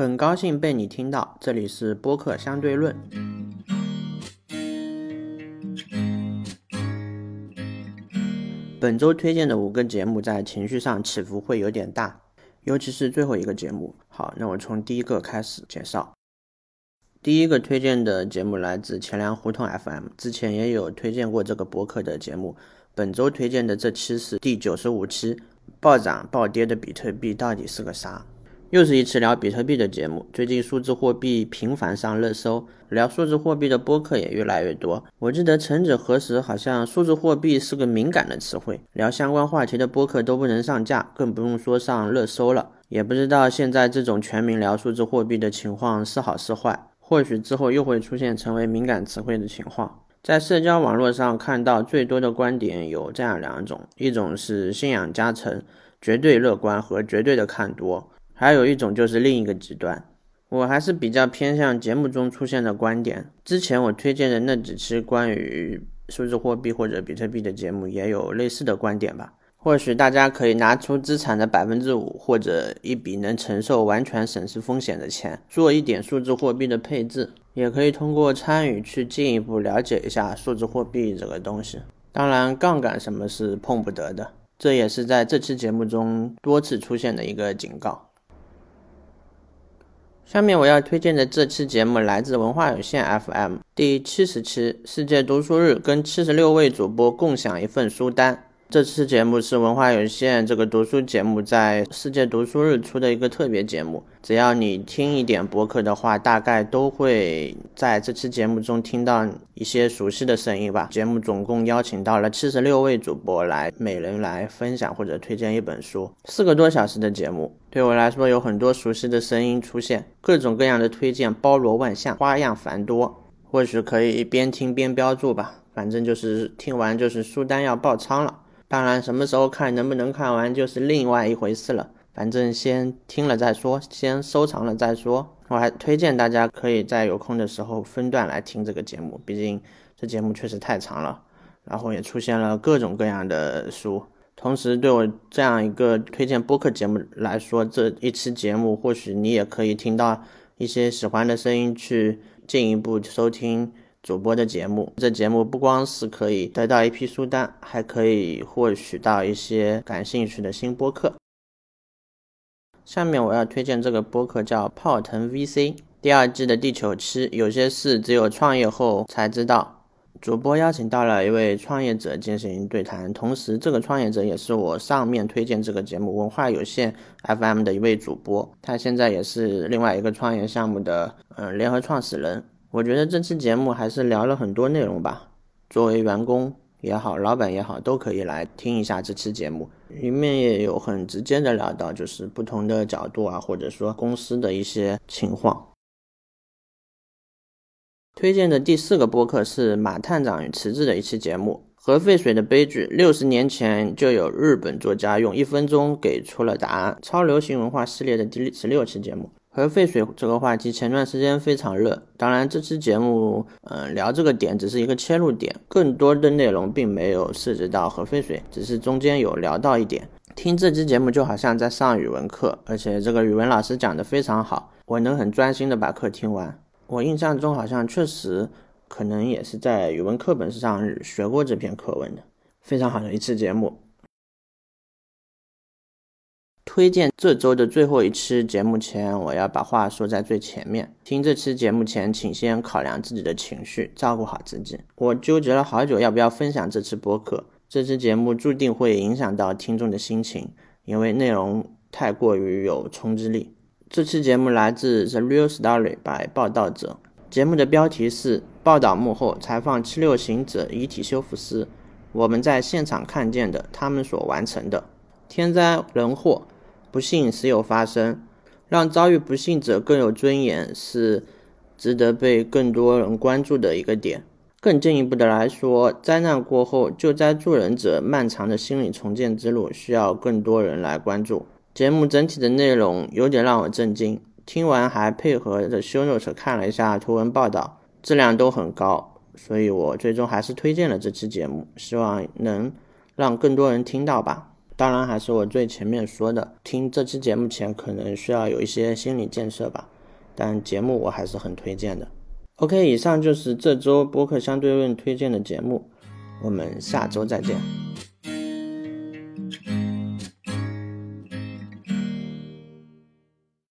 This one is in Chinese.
很高兴被你听到，这里是播客相对论。本周推荐的五个节目在情绪上起伏会有点大，尤其是最后一个节目。好，那我从第一个开始介绍。第一个推荐的节目来自钱粮胡同 FM，之前也有推荐过这个博客的节目。本周推荐的这期是第九十五期，暴涨暴跌的比特币到底是个啥？又是一期聊比特币的节目。最近数字货币频繁上热搜，聊数字货币的播客也越来越多。我记得曾几何时，好像数字货币是个敏感的词汇，聊相关话题的播客都不能上架，更不用说上热搜了。也不知道现在这种全民聊数字货币的情况是好是坏。或许之后又会出现成为敏感词汇的情况。在社交网络上看到最多的观点有这样两种：一种是信仰加成，绝对乐观和绝对的看多；还有一种就是另一个极端。我还是比较偏向节目中出现的观点。之前我推荐的那几期关于数字货币或者比特币的节目也有类似的观点吧。或许大家可以拿出资产的百分之五，或者一笔能承受完全损失风险的钱，做一点数字货币的配置，也可以通过参与去进一步了解一下数字货币这个东西。当然，杠杆什么是碰不得的，这也是在这期节目中多次出现的一个警告。下面我要推荐的这期节目来自文化有限 FM 第七十期世界读书日，跟七十六位主播共享一份书单。这次节目是文化有限这个读书节目在世界读书日出的一个特别节目。只要你听一点博客的话，大概都会在这期节目中听到一些熟悉的声音吧。节目总共邀请到了七十六位主播来，每人来分享或者推荐一本书。四个多小时的节目，对我来说有很多熟悉的声音出现，各种各样的推荐包罗万象，花样繁多。或许可以边听边标注吧，反正就是听完就是书单要爆仓了。当然，什么时候看能不能看完就是另外一回事了。反正先听了再说，先收藏了再说。我还推荐大家可以在有空的时候分段来听这个节目，毕竟这节目确实太长了。然后也出现了各种各样的书，同时对我这样一个推荐播客节目来说，这一期节目或许你也可以听到一些喜欢的声音，去进一步收听。主播的节目，这节目不光是可以得到一批书单，还可以获取到一些感兴趣的新播客。下面我要推荐这个播客叫泡腾 VC，第二季的第九期，有些事只有创业后才知道。主播邀请到了一位创业者进行对谈，同时这个创业者也是我上面推荐这个节目文化有限 FM 的一位主播，他现在也是另外一个创业项目的嗯联合创始人。我觉得这期节目还是聊了很多内容吧。作为员工也好，老板也好，都可以来听一下这期节目。里面也有很直接的聊到，就是不同的角度啊，或者说公司的一些情况。推荐的第四个播客是马探长与池子的一期节目《核废水的悲剧》。六十年前就有日本作家用一分钟给出了答案。超流行文化系列的第十六期节目。核废水这个话题前段时间非常热，当然这期节目，嗯，聊这个点只是一个切入点，更多的内容并没有涉及到核废水，只是中间有聊到一点。听这期节目就好像在上语文课，而且这个语文老师讲的非常好，我能很专心的把课听完。我印象中好像确实可能也是在语文课本上学过这篇课文的，非常好的一次节目。推荐这周的最后一期节目前，我要把话说在最前面。听这期节目前，请先考量自己的情绪，照顾好自己。我纠结了好久，要不要分享这期播客。这期节目注定会影响到听众的心情，因为内容太过于有冲击力。这期节目来自《The Real Story》by 报道者，节目的标题是“报道幕后采访七六行者遗体修复师”，我们在现场看见的他们所完成的天灾人祸。不幸时有发生，让遭遇不幸者更有尊严，是值得被更多人关注的一个点。更进一步的来说，灾难过后救灾助人者漫长的心理重建之路，需要更多人来关注。节目整体的内容有点让我震惊，听完还配合着修 note 看了一下图文报道，质量都很高，所以我最终还是推荐了这期节目，希望能让更多人听到吧。当然还是我最前面说的，听这期节目前可能需要有一些心理建设吧，但节目我还是很推荐的。OK，以上就是这周播客相对论推荐的节目，我们下周再见。